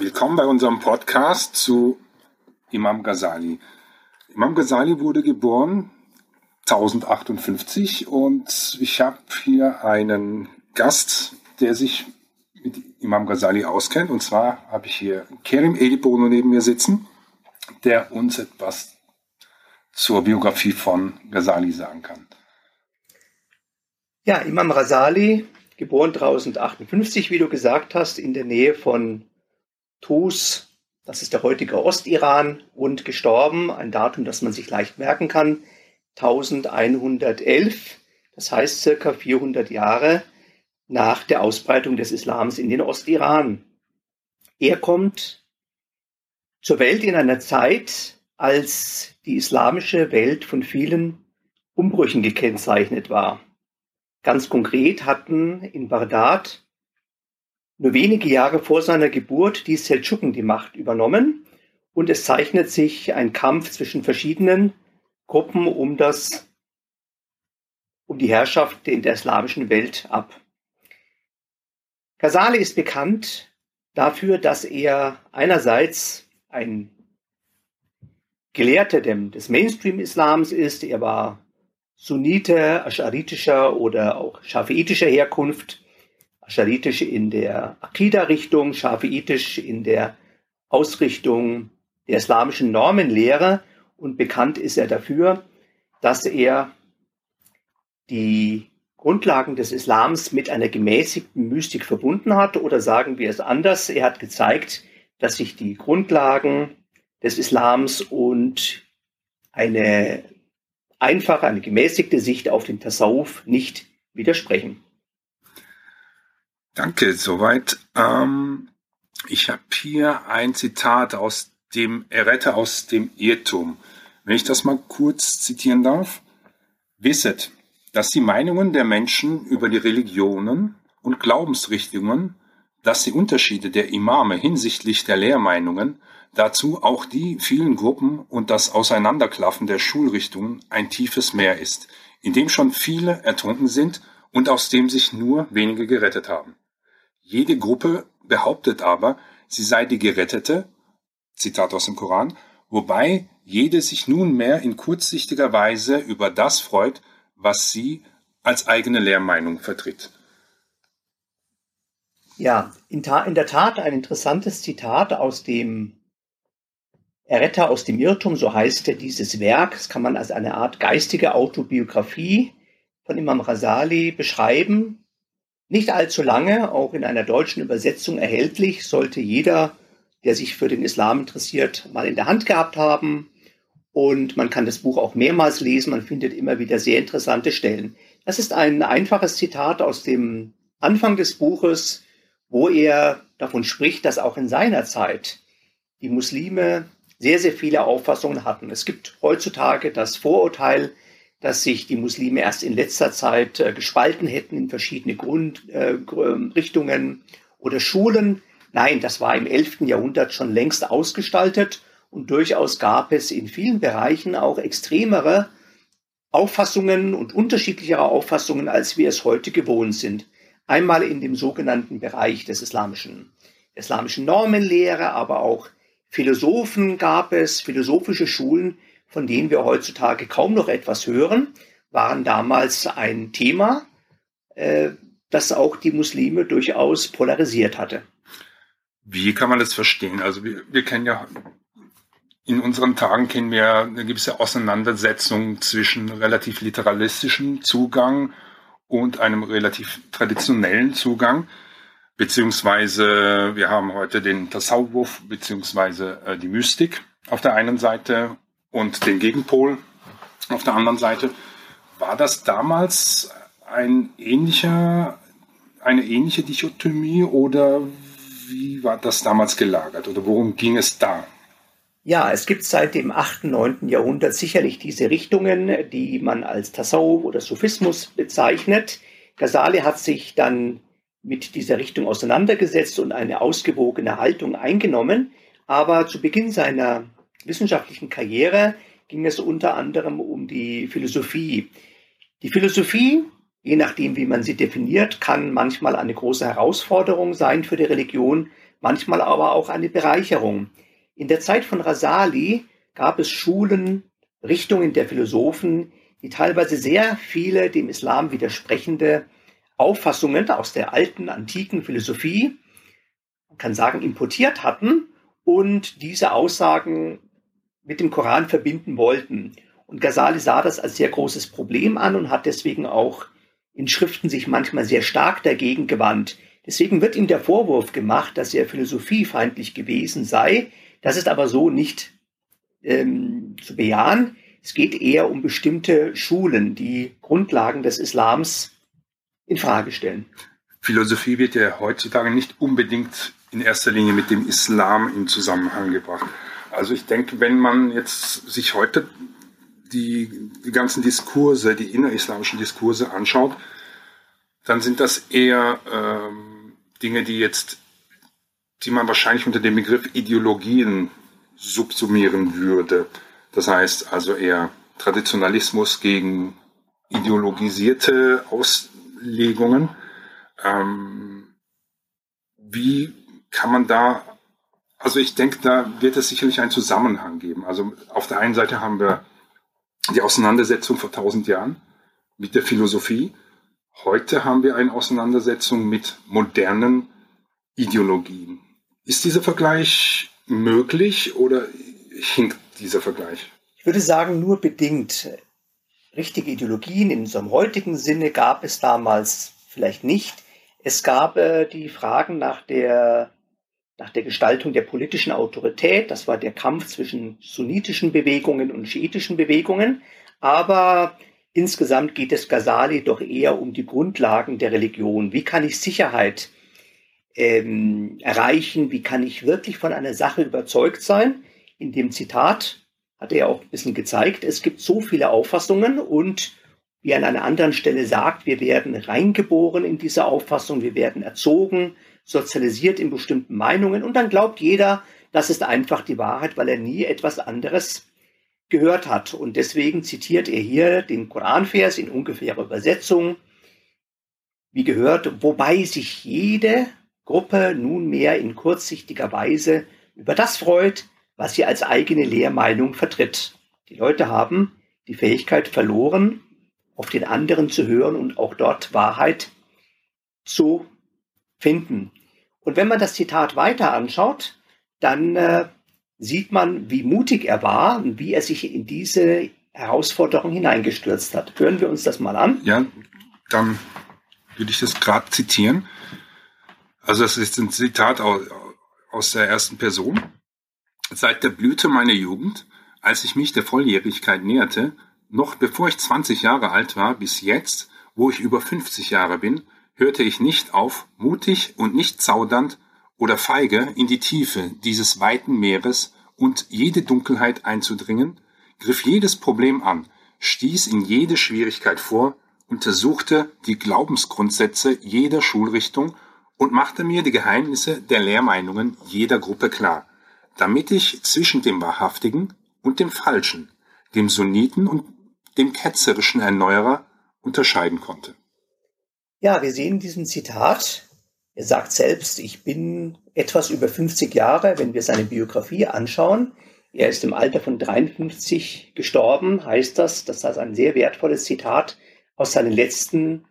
Willkommen bei unserem Podcast zu Imam Ghazali. Imam Ghazali wurde geboren 1058 und ich habe hier einen Gast, der sich mit Imam Ghazali auskennt. Und zwar habe ich hier Kerim Edibono neben mir sitzen, der uns etwas zur Biografie von Ghazali sagen kann. Ja, Imam Ghazali, geboren 1058, wie du gesagt hast, in der Nähe von Tus, das ist der heutige Ostiran, und gestorben, ein Datum, das man sich leicht merken kann, 1111, das heißt circa 400 Jahre nach der Ausbreitung des Islams in den Ostiran. Er kommt zur Welt in einer Zeit, als die islamische Welt von vielen Umbrüchen gekennzeichnet war. Ganz konkret hatten in Bagdad nur wenige Jahre vor seiner Geburt die Seldschuken die Macht übernommen und es zeichnet sich ein Kampf zwischen verschiedenen Gruppen um das um die Herrschaft in der islamischen Welt ab. Ghazali ist bekannt dafür, dass er einerseits ein Gelehrter des Mainstream-Islams ist. Er war Sunnite, ascharitischer oder auch schafiitischer Herkunft Ascharitisch in der Akida-Richtung, Schafiitisch in der Ausrichtung der islamischen Normenlehre und bekannt ist er dafür, dass er die Grundlagen des Islams mit einer gemäßigten Mystik verbunden hat oder sagen wir es anders, er hat gezeigt, dass sich die Grundlagen des Islams und eine einfache, eine gemäßigte Sicht auf den Tasawuf nicht widersprechen. Danke, soweit. Ähm, ich habe hier ein Zitat aus dem Erretter aus dem Irrtum. Wenn ich das mal kurz zitieren darf. Wisset, dass die Meinungen der Menschen über die Religionen und Glaubensrichtungen, dass die Unterschiede der Imame hinsichtlich der Lehrmeinungen, dazu auch die vielen Gruppen und das Auseinanderklaffen der Schulrichtungen ein tiefes Meer ist, in dem schon viele ertrunken sind und aus dem sich nur wenige gerettet haben. Jede Gruppe behauptet aber, sie sei die Gerettete, Zitat aus dem Koran, wobei jede sich nunmehr in kurzsichtiger Weise über das freut, was sie als eigene Lehrmeinung vertritt. Ja, in, in, der Tat ein interessantes Zitat aus dem Erretter aus dem Irrtum, so heißt dieses Werk. Das kann man als eine Art geistige Autobiografie von Imam Rasali beschreiben. Nicht allzu lange, auch in einer deutschen Übersetzung erhältlich, sollte jeder, der sich für den Islam interessiert, mal in der Hand gehabt haben. Und man kann das Buch auch mehrmals lesen, man findet immer wieder sehr interessante Stellen. Das ist ein einfaches Zitat aus dem Anfang des Buches, wo er davon spricht, dass auch in seiner Zeit die Muslime sehr, sehr viele Auffassungen hatten. Es gibt heutzutage das Vorurteil, dass sich die Muslime erst in letzter Zeit äh, gespalten hätten in verschiedene Grundrichtungen äh, oder Schulen. Nein, das war im 11. Jahrhundert schon längst ausgestaltet und durchaus gab es in vielen Bereichen auch extremere Auffassungen und unterschiedlichere Auffassungen, als wir es heute gewohnt sind. Einmal in dem sogenannten Bereich des islamischen, islamischen Normenlehre, aber auch Philosophen gab es, philosophische Schulen, von denen wir heutzutage kaum noch etwas hören, waren damals ein Thema, äh, das auch die Muslime durchaus polarisiert hatte. Wie kann man das verstehen? Also wir, wir kennen ja in unseren Tagen kennen wir eine gewisse Auseinandersetzung zwischen relativ literalistischem Zugang und einem relativ traditionellen Zugang. Beziehungsweise wir haben heute den Tasawwuf, beziehungsweise äh, die Mystik auf der einen Seite und den Gegenpol auf der anderen Seite. War das damals ein ähnlicher, eine ähnliche Dichotomie oder wie war das damals gelagert oder worum ging es da? Ja, es gibt seit dem 8., 9. Jahrhundert sicherlich diese Richtungen, die man als Tasawwuf oder Sufismus bezeichnet. Ghazali hat sich dann mit dieser Richtung auseinandergesetzt und eine ausgewogene Haltung eingenommen. Aber zu Beginn seiner wissenschaftlichen Karriere ging es unter anderem um die Philosophie. Die Philosophie, je nachdem, wie man sie definiert, kann manchmal eine große Herausforderung sein für die Religion, manchmal aber auch eine Bereicherung. In der Zeit von Rasali gab es Schulen, Richtungen der Philosophen, die teilweise sehr viele dem Islam widersprechende Auffassungen aus der alten, antiken Philosophie, man kann sagen, importiert hatten und diese Aussagen mit dem Koran verbinden wollten. Und Ghazali sah das als sehr großes Problem an und hat deswegen auch in Schriften sich manchmal sehr stark dagegen gewandt. Deswegen wird ihm der Vorwurf gemacht, dass er philosophiefeindlich gewesen sei. Das ist aber so nicht ähm, zu bejahen. Es geht eher um bestimmte Schulen, die Grundlagen des Islams in Frage stellen. Philosophie wird ja heutzutage nicht unbedingt in erster Linie mit dem Islam in Zusammenhang gebracht. Also ich denke, wenn man jetzt sich heute die, die ganzen Diskurse, die innerislamischen Diskurse anschaut, dann sind das eher ähm, Dinge, die jetzt, die man wahrscheinlich unter dem Begriff Ideologien subsumieren würde. Das heißt also eher Traditionalismus gegen ideologisierte Auslegungen. Ähm, wie kann man da, also ich denke, da wird es sicherlich einen Zusammenhang geben. Also auf der einen Seite haben wir die Auseinandersetzung vor tausend Jahren mit der Philosophie. Heute haben wir eine Auseinandersetzung mit modernen Ideologien. Ist dieser Vergleich möglich oder hinkt dieser Vergleich? Ich würde sagen, nur bedingt. Richtige Ideologien in unserem heutigen Sinne gab es damals vielleicht nicht. Es gab äh, die Fragen nach der nach der Gestaltung der politischen Autorität. Das war der Kampf zwischen sunnitischen Bewegungen und schiitischen Bewegungen. Aber insgesamt geht es Ghazali doch eher um die Grundlagen der Religion. Wie kann ich Sicherheit ähm, erreichen? Wie kann ich wirklich von einer Sache überzeugt sein? In dem Zitat hat er auch ein bisschen gezeigt, es gibt so viele Auffassungen und wie an einer anderen Stelle sagt, wir werden reingeboren in diese Auffassung, wir werden erzogen, sozialisiert in bestimmten Meinungen und dann glaubt jeder, das ist einfach die Wahrheit, weil er nie etwas anderes gehört hat. Und deswegen zitiert er hier den Koranvers in ungefährer Übersetzung, wie gehört, wobei sich jede Gruppe nunmehr in kurzsichtiger Weise über das freut, was sie als eigene Lehrmeinung vertritt. Die Leute haben die Fähigkeit verloren, auf den anderen zu hören und auch dort Wahrheit zu finden. Und wenn man das Zitat weiter anschaut, dann äh, sieht man, wie mutig er war und wie er sich in diese Herausforderung hineingestürzt hat. Hören wir uns das mal an. Ja, dann würde ich das gerade zitieren. Also das ist ein Zitat aus der ersten Person. Seit der Blüte meiner Jugend, als ich mich der Volljährigkeit näherte, noch bevor ich 20 Jahre alt war, bis jetzt, wo ich über 50 Jahre bin, hörte ich nicht auf, mutig und nicht zaudernd oder feige in die Tiefe dieses weiten Meeres und jede Dunkelheit einzudringen, griff jedes Problem an, stieß in jede Schwierigkeit vor, untersuchte die Glaubensgrundsätze jeder Schulrichtung und machte mir die Geheimnisse der Lehrmeinungen jeder Gruppe klar, damit ich zwischen dem Wahrhaftigen und dem Falschen, dem Sunniten und dem ketzerischen Erneuerer unterscheiden konnte. Ja, wir sehen diesen Zitat. Er sagt selbst, ich bin etwas über 50 Jahre, wenn wir seine Biografie anschauen. Er ist im Alter von 53 gestorben, heißt das. Das ist ein sehr wertvolles Zitat aus seinen letzten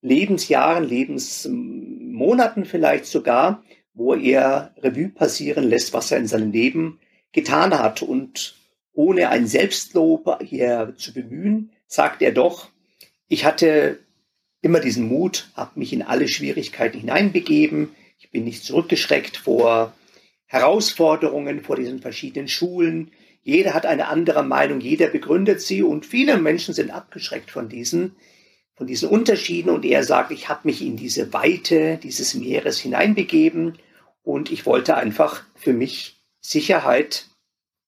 Lebensjahren, Lebensmonaten vielleicht sogar, wo er Revue passieren lässt, was er in seinem Leben getan hat. Und ohne ein Selbstlob hier zu bemühen, sagt er doch, ich hatte immer diesen Mut, habe mich in alle Schwierigkeiten hineinbegeben. Ich bin nicht zurückgeschreckt vor Herausforderungen, vor diesen verschiedenen Schulen. Jeder hat eine andere Meinung, jeder begründet sie und viele Menschen sind abgeschreckt von diesen, von diesen Unterschieden. Und er sagt, ich habe mich in diese Weite dieses Meeres hineinbegeben und ich wollte einfach für mich Sicherheit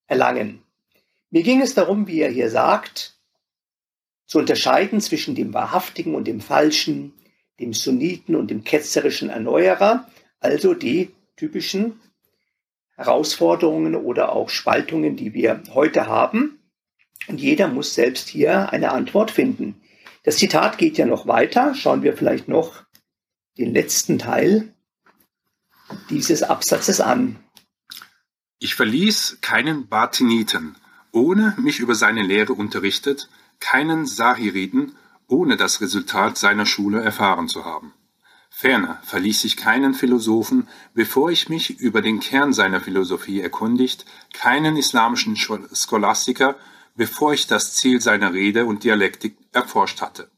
erlangen. Mir ging es darum, wie er hier sagt, zu unterscheiden zwischen dem Wahrhaftigen und dem Falschen, dem Sunniten und dem ketzerischen Erneuerer, also die typischen Herausforderungen oder auch Spaltungen, die wir heute haben. Und jeder muss selbst hier eine Antwort finden. Das Zitat geht ja noch weiter. Schauen wir vielleicht noch den letzten Teil dieses Absatzes an. Ich verließ keinen Bartiniten, ohne mich über seine Lehre unterrichtet, keinen Sahiriten, ohne das Resultat seiner Schule erfahren zu haben. Ferner verließ ich keinen Philosophen, bevor ich mich über den Kern seiner Philosophie erkundigt, keinen islamischen Scholastiker, bevor ich das Ziel seiner Rede und Dialektik erforscht hatte.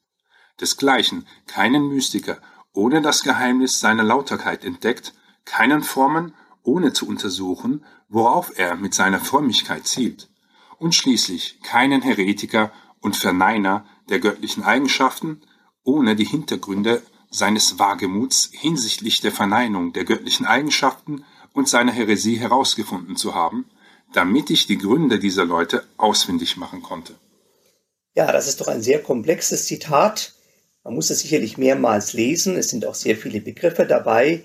Desgleichen keinen Mystiker, ohne das Geheimnis seiner Lauterkeit entdeckt, keinen Formen, ohne zu untersuchen, worauf er mit seiner Frömmigkeit zielt, und schließlich keinen Heretiker und Verneiner der göttlichen Eigenschaften, ohne die Hintergründe seines Wagemuts hinsichtlich der Verneinung der göttlichen Eigenschaften und seiner Häresie herausgefunden zu haben, damit ich die Gründe dieser Leute ausfindig machen konnte. Ja, das ist doch ein sehr komplexes Zitat. Man muss es sicherlich mehrmals lesen. Es sind auch sehr viele Begriffe dabei,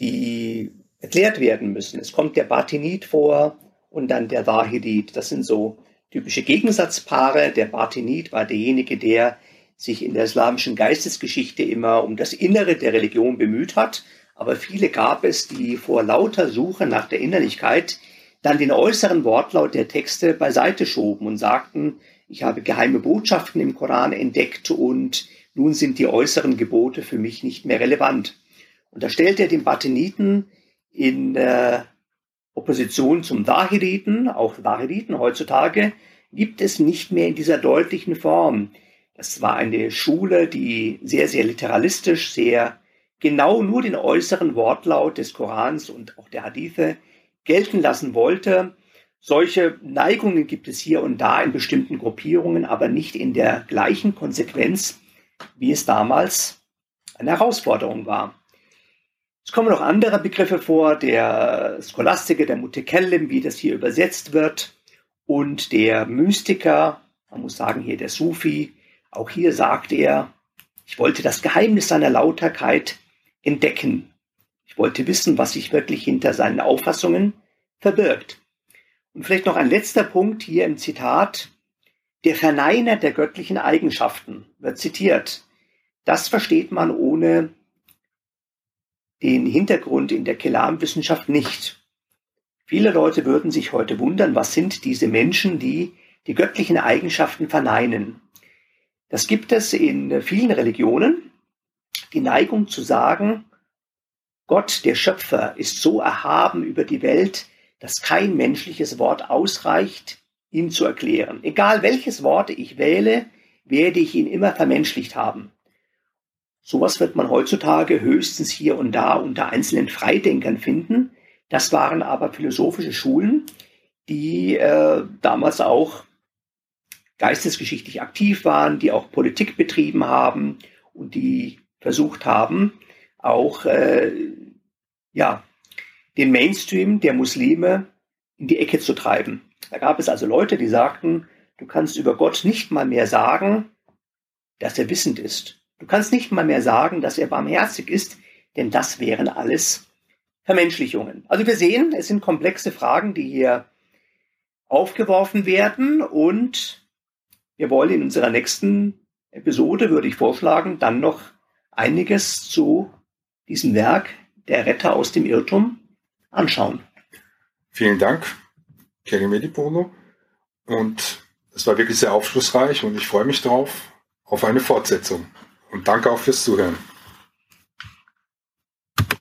die erklärt werden müssen. Es kommt der Batinit vor und dann der Wahidit. Das sind so typische Gegensatzpaare. Der Batinit war derjenige, der sich in der islamischen Geistesgeschichte immer um das Innere der Religion bemüht hat. Aber viele gab es, die vor lauter Suche nach der Innerlichkeit dann den äußeren Wortlaut der Texte beiseite schoben und sagten, ich habe geheime Botschaften im Koran entdeckt und nun sind die äußeren Gebote für mich nicht mehr relevant. Und da stellt er den Bateniten in äh, Opposition zum Dahiriten, auch Dahiriten heutzutage, gibt es nicht mehr in dieser deutlichen Form. Das war eine Schule, die sehr, sehr literalistisch, sehr genau nur den äußeren Wortlaut des Korans und auch der Hadithe gelten lassen wollte. Solche Neigungen gibt es hier und da in bestimmten Gruppierungen, aber nicht in der gleichen Konsequenz, wie es damals eine Herausforderung war. Es kommen noch andere Begriffe vor, der Scholastiker, der Mutekellim, wie das hier übersetzt wird, und der Mystiker, man muss sagen hier der Sufi. Auch hier sagt er, ich wollte das Geheimnis seiner Lauterkeit entdecken. Ich wollte wissen, was sich wirklich hinter seinen Auffassungen verbirgt. Und vielleicht noch ein letzter Punkt hier im Zitat. Der Verneiner der göttlichen Eigenschaften wird zitiert. Das versteht man ohne den Hintergrund in der Kelamwissenschaft nicht. Viele Leute würden sich heute wundern, was sind diese Menschen, die die göttlichen Eigenschaften verneinen. Das gibt es in vielen Religionen. Die Neigung zu sagen, Gott, der Schöpfer, ist so erhaben über die Welt, dass kein menschliches Wort ausreicht, ihn zu erklären. Egal welches Wort ich wähle, werde ich ihn immer vermenschlicht haben. Sowas wird man heutzutage höchstens hier und da unter einzelnen Freidenkern finden. Das waren aber philosophische Schulen, die äh, damals auch geistesgeschichtlich aktiv waren, die auch Politik betrieben haben und die versucht haben, auch äh, ja, den Mainstream der Muslime in die Ecke zu treiben. Da gab es also Leute, die sagten, du kannst über Gott nicht mal mehr sagen, dass er wissend ist. Du kannst nicht mal mehr sagen, dass er barmherzig ist, denn das wären alles Vermenschlichungen. Also wir sehen, es sind komplexe Fragen, die hier aufgeworfen werden und wir wollen in unserer nächsten Episode, würde ich vorschlagen, dann noch einiges zu diesem Werk der Retter aus dem Irrtum anschauen. Vielen Dank, Kelly Medipono. Und es war wirklich sehr aufschlussreich und ich freue mich darauf auf eine Fortsetzung. Und danke auch fürs Zuhören.